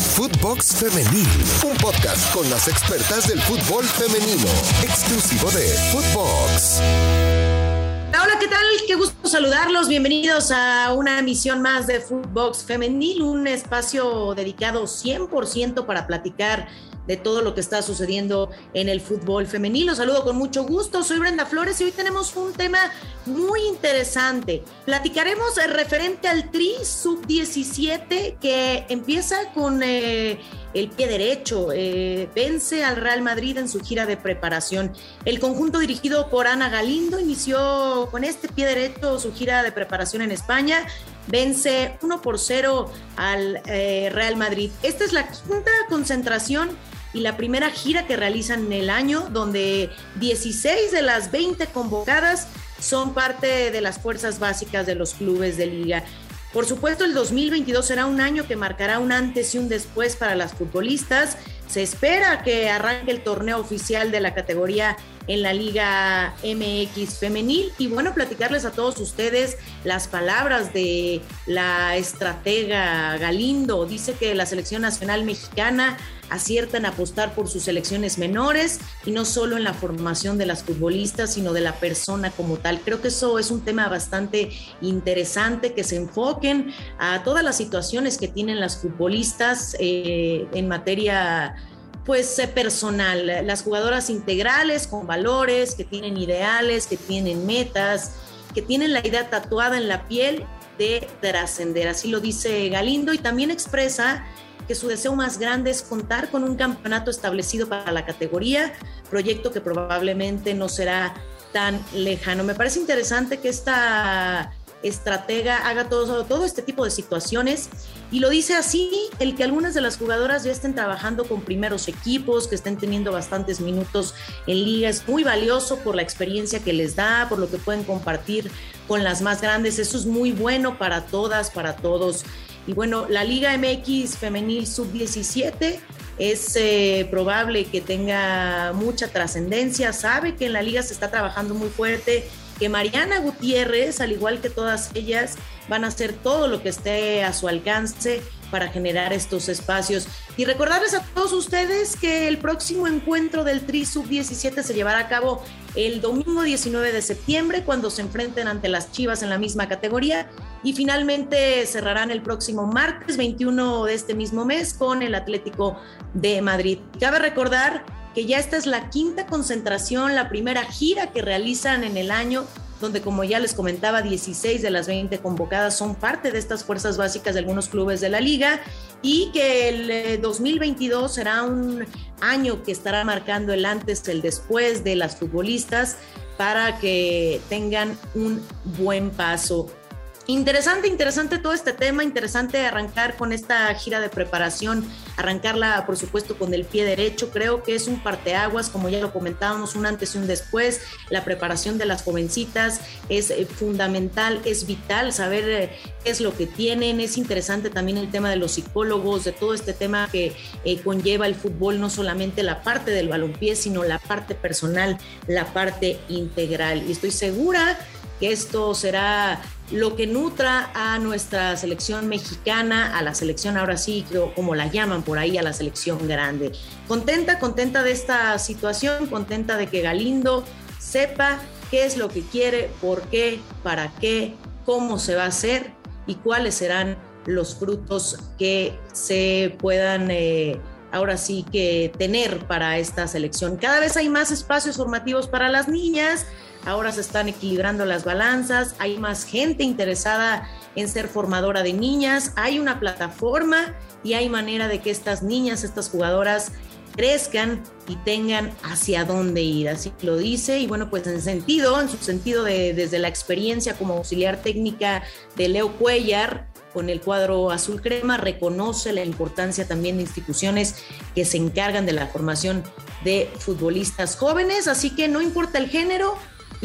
Footbox Femenil, un podcast con las expertas del fútbol femenino, exclusivo de Footbox. Hola, ¿qué tal? Qué gusto saludarlos. Bienvenidos a una emisión más de Footbox Femenil, un espacio dedicado 100% para platicar de todo lo que está sucediendo en el fútbol femenino. Saludo con mucho gusto, soy Brenda Flores y hoy tenemos un tema muy interesante. Platicaremos referente al Tri Sub-17 que empieza con eh, el pie derecho, eh, vence al Real Madrid en su gira de preparación. El conjunto dirigido por Ana Galindo inició con este pie derecho su gira de preparación en España vence 1 por 0 al eh, Real Madrid. Esta es la quinta concentración y la primera gira que realizan en el año, donde 16 de las 20 convocadas son parte de las fuerzas básicas de los clubes de liga. Por supuesto, el 2022 será un año que marcará un antes y un después para las futbolistas. Se espera que arranque el torneo oficial de la categoría en la Liga MX femenil y bueno, platicarles a todos ustedes las palabras de la estratega Galindo. Dice que la selección nacional mexicana acierta en apostar por sus selecciones menores y no solo en la formación de las futbolistas, sino de la persona como tal. Creo que eso es un tema bastante interesante, que se enfoquen a todas las situaciones que tienen las futbolistas eh, en materia pues personal, las jugadoras integrales con valores, que tienen ideales, que tienen metas, que tienen la idea tatuada en la piel de trascender. Así lo dice Galindo y también expresa que su deseo más grande es contar con un campeonato establecido para la categoría, proyecto que probablemente no será tan lejano. Me parece interesante que esta estratega haga todo, todo este tipo de situaciones y lo dice así, el que algunas de las jugadoras ya estén trabajando con primeros equipos, que estén teniendo bastantes minutos en liga, es muy valioso por la experiencia que les da, por lo que pueden compartir con las más grandes, eso es muy bueno para todas, para todos. Y bueno, la Liga MX Femenil Sub-17 es eh, probable que tenga mucha trascendencia, sabe que en la liga se está trabajando muy fuerte, que Mariana Gutiérrez, al igual que todas ellas, van a hacer todo lo que esté a su alcance para generar estos espacios. Y recordarles a todos ustedes que el próximo encuentro del Tri Sub-17 se llevará a cabo el domingo 19 de septiembre, cuando se enfrenten ante las Chivas en la misma categoría. Y finalmente cerrarán el próximo martes 21 de este mismo mes con el Atlético de Madrid. Cabe recordar que ya esta es la quinta concentración, la primera gira que realizan en el año donde como ya les comentaba, 16 de las 20 convocadas son parte de estas fuerzas básicas de algunos clubes de la liga y que el 2022 eh, será un año que estará marcando el antes, el después de las futbolistas para que tengan un buen paso. Interesante, interesante todo este tema, interesante arrancar con esta gira de preparación, arrancarla por supuesto con el pie derecho, creo que es un parteaguas, como ya lo comentábamos, un antes y un después, la preparación de las jovencitas es eh, fundamental, es vital saber eh, qué es lo que tienen, es interesante también el tema de los psicólogos, de todo este tema que eh, conlleva el fútbol, no solamente la parte del balompié, sino la parte personal, la parte integral. Y estoy segura que esto será lo que nutra a nuestra selección mexicana, a la selección ahora sí, como la llaman por ahí, a la selección grande. Contenta, contenta de esta situación, contenta de que Galindo sepa qué es lo que quiere, por qué, para qué, cómo se va a hacer y cuáles serán los frutos que se puedan eh, ahora sí que tener para esta selección. Cada vez hay más espacios formativos para las niñas, ahora se están equilibrando las balanzas, hay más gente interesada en ser formadora de niñas, hay una plataforma y hay manera de que estas niñas, estas jugadoras crezcan y tengan hacia dónde ir, así lo dice, y bueno, pues en sentido, en su sentido de, desde la experiencia como auxiliar técnica de Leo Cuellar, con el cuadro azul crema, reconoce la importancia también de instituciones que se encargan de la formación de futbolistas jóvenes, así que no importa el género,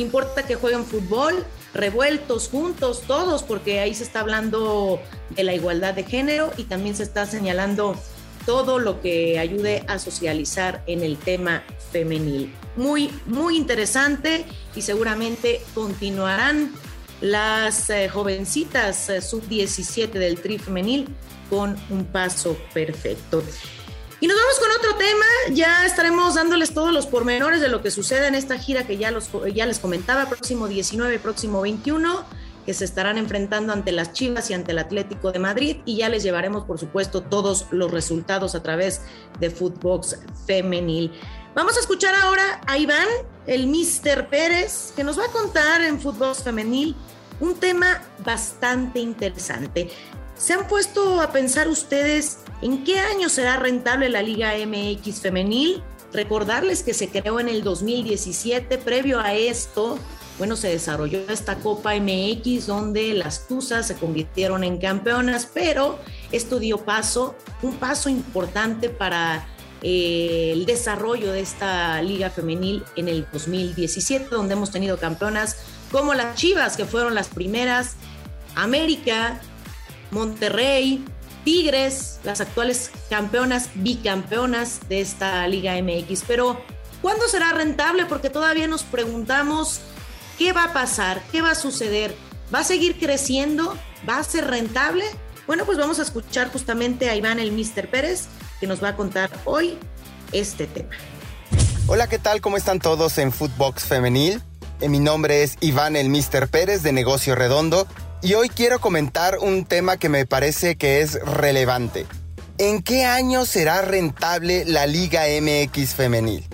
importa que jueguen fútbol, revueltos, juntos, todos, porque ahí se está hablando de la igualdad de género y también se está señalando todo lo que ayude a socializar en el tema femenil. Muy, muy interesante y seguramente continuarán las eh, jovencitas eh, sub-17 del Tri femenil con un paso perfecto. Y nos vamos con otro tema, ya estaremos dándoles todos los pormenores de lo que sucede en esta gira que ya, los, ya les comentaba, próximo 19, próximo 21, que se estarán enfrentando ante las Chivas y ante el Atlético de Madrid y ya les llevaremos, por supuesto, todos los resultados a través de Footbox Femenil. Vamos a escuchar ahora a Iván, el Mister Pérez, que nos va a contar en Footbox Femenil un tema bastante interesante. ¿Se han puesto a pensar ustedes en qué año será rentable la Liga MX femenil? Recordarles que se creó en el 2017, previo a esto, bueno, se desarrolló esta Copa MX donde las Tuzas se convirtieron en campeonas, pero esto dio paso, un paso importante para eh, el desarrollo de esta liga femenil en el 2017, donde hemos tenido campeonas como las Chivas, que fueron las primeras, América, Monterrey, Tigres, las actuales campeonas, bicampeonas de esta Liga MX. Pero, ¿cuándo será rentable? Porque todavía nos preguntamos qué va a pasar, qué va a suceder. ¿Va a seguir creciendo? ¿Va a ser rentable? Bueno, pues vamos a escuchar justamente a Iván el Mister Pérez, que nos va a contar hoy este tema. Hola, ¿qué tal? ¿Cómo están todos en Footbox Femenil? Eh, mi nombre es Iván el Mister Pérez de Negocio Redondo y hoy quiero comentar un tema que me parece que es relevante. ¿En qué año será rentable la Liga MX femenil?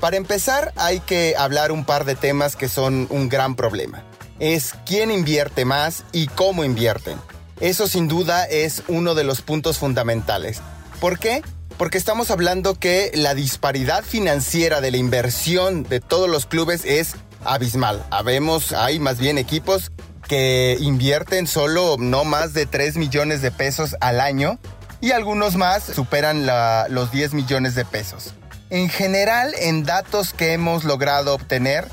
Para empezar hay que hablar un par de temas que son un gran problema. Es quién invierte más y cómo invierten. Eso sin duda es uno de los puntos fundamentales. ¿Por qué? Porque estamos hablando que la disparidad financiera de la inversión de todos los clubes es abismal. Habemos, hay más bien equipos que invierten solo no más de 3 millones de pesos al año y algunos más superan los 10 millones de pesos. En general, en datos que hemos logrado obtener,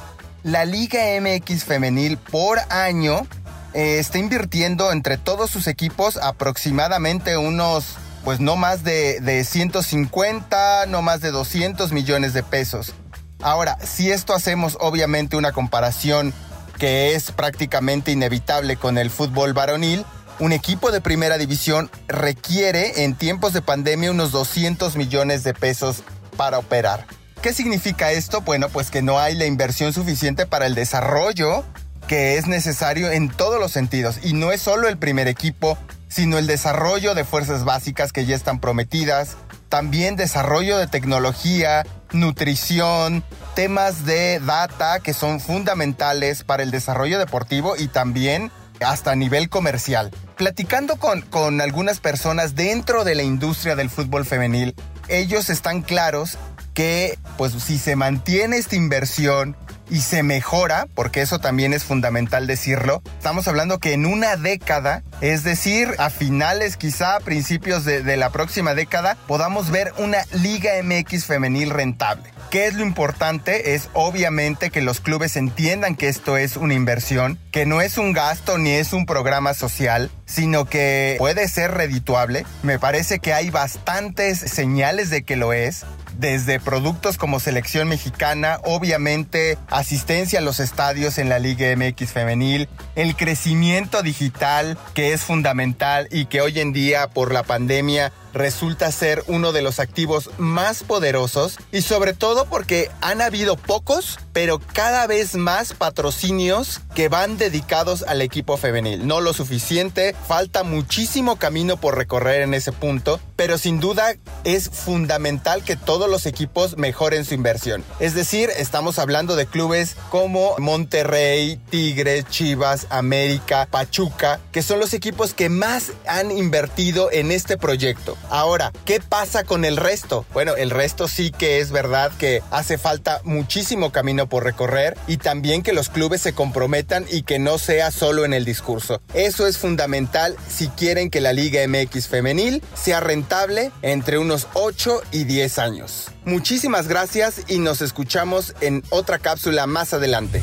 la Liga MX femenil por año eh, está invirtiendo entre todos sus equipos aproximadamente unos, pues no más de, de 150, no más de 200 millones de pesos. Ahora, si esto hacemos obviamente una comparación que es prácticamente inevitable con el fútbol varonil, un equipo de primera división requiere en tiempos de pandemia unos 200 millones de pesos para operar. ¿Qué significa esto? Bueno, pues que no hay la inversión suficiente para el desarrollo que es necesario en todos los sentidos. Y no es solo el primer equipo, sino el desarrollo de fuerzas básicas que ya están prometidas, también desarrollo de tecnología, nutrición, temas de data que son fundamentales para el desarrollo deportivo y también hasta a nivel comercial. Platicando con, con algunas personas dentro de la industria del fútbol femenil, ellos están claros que pues si se mantiene esta inversión y se mejora, porque eso también es fundamental decirlo, estamos hablando que en una década, es decir, a finales quizá principios de, de la próxima década, podamos ver una Liga MX femenil rentable. ¿Qué es lo importante? Es obviamente que los clubes entiendan que esto es una inversión, que no es un gasto ni es un programa social, sino que puede ser redituable. Me parece que hay bastantes señales de que lo es desde productos como selección mexicana, obviamente asistencia a los estadios en la Liga MX femenil, el crecimiento digital que es fundamental y que hoy en día por la pandemia resulta ser uno de los activos más poderosos y sobre todo porque han habido pocos, pero cada vez más patrocinios que van dedicados al equipo femenil. No lo suficiente, falta muchísimo camino por recorrer en ese punto, pero sin duda es fundamental que todos los equipos mejoren su inversión. Es decir, estamos hablando de clubes como Monterrey, Tigres, Chivas, América, Pachuca, que son los equipos que más han invertido en este proyecto. Ahora, ¿qué pasa con el resto? Bueno, el resto sí que es verdad que hace falta muchísimo camino por recorrer y también que los clubes se comprometan y que no sea solo en el discurso. Eso es fundamental si quieren que la Liga MX femenil sea rentable entre unos 8 y 10 años. Muchísimas gracias y nos escuchamos en otra cápsula más adelante.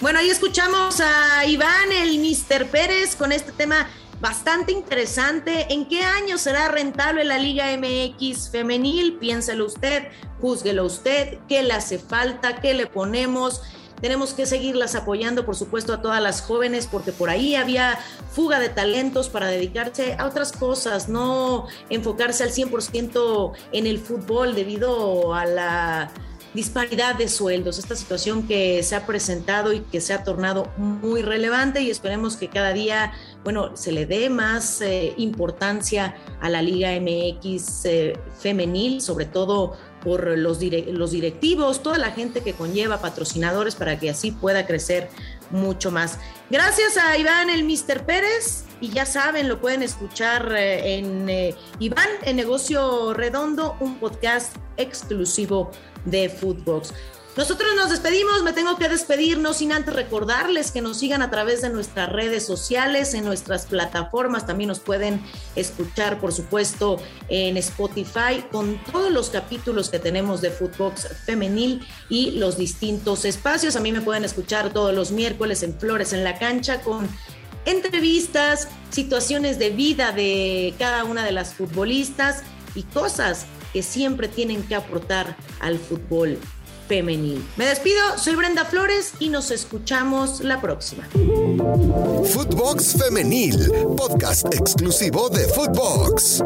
Bueno, ahí escuchamos a Iván, el Mister Pérez, con este tema bastante interesante. ¿En qué año será rentable la Liga MX femenil? Piénselo usted, júzguelo usted, qué le hace falta, qué le ponemos. tenemos que seguirlas apoyando, por supuesto, a todas las jóvenes, porque por ahí había fuga de talentos para dedicarse a otras cosas, no enfocarse al 100% en el fútbol debido a la disparidad de sueldos, esta situación que se ha presentado y que se ha tornado muy relevante y esperemos que cada día, bueno, se le dé más eh, importancia a la Liga MX eh, femenil, sobre todo por los, directivos, toda la gente que conlleva patrocinadores para que así pueda crecer mucho más. Gracias a Iván el Mister Pérez y ya saben, lo pueden escuchar eh, en Iván en Negocio Redondo, un podcast exclusivo de Footbox. Nosotros nos despedimos, me tengo que despedir, no sin antes recordarles que nos sigan a través de nuestras redes sociales, en nuestras plataformas, también nos pueden escuchar, por supuesto, en Spotify con todos los capítulos que tenemos de Footbox femenil y los distintos espacios. A mí me pueden escuchar todos los miércoles en Flores en la cancha con entrevistas, situaciones de vida de cada una de las futbolistas y cosas que siempre tienen que aportar al fútbol femenil. Me despido, soy Brenda Flores y nos escuchamos la próxima. Footbox Femenil, podcast exclusivo de Footbox.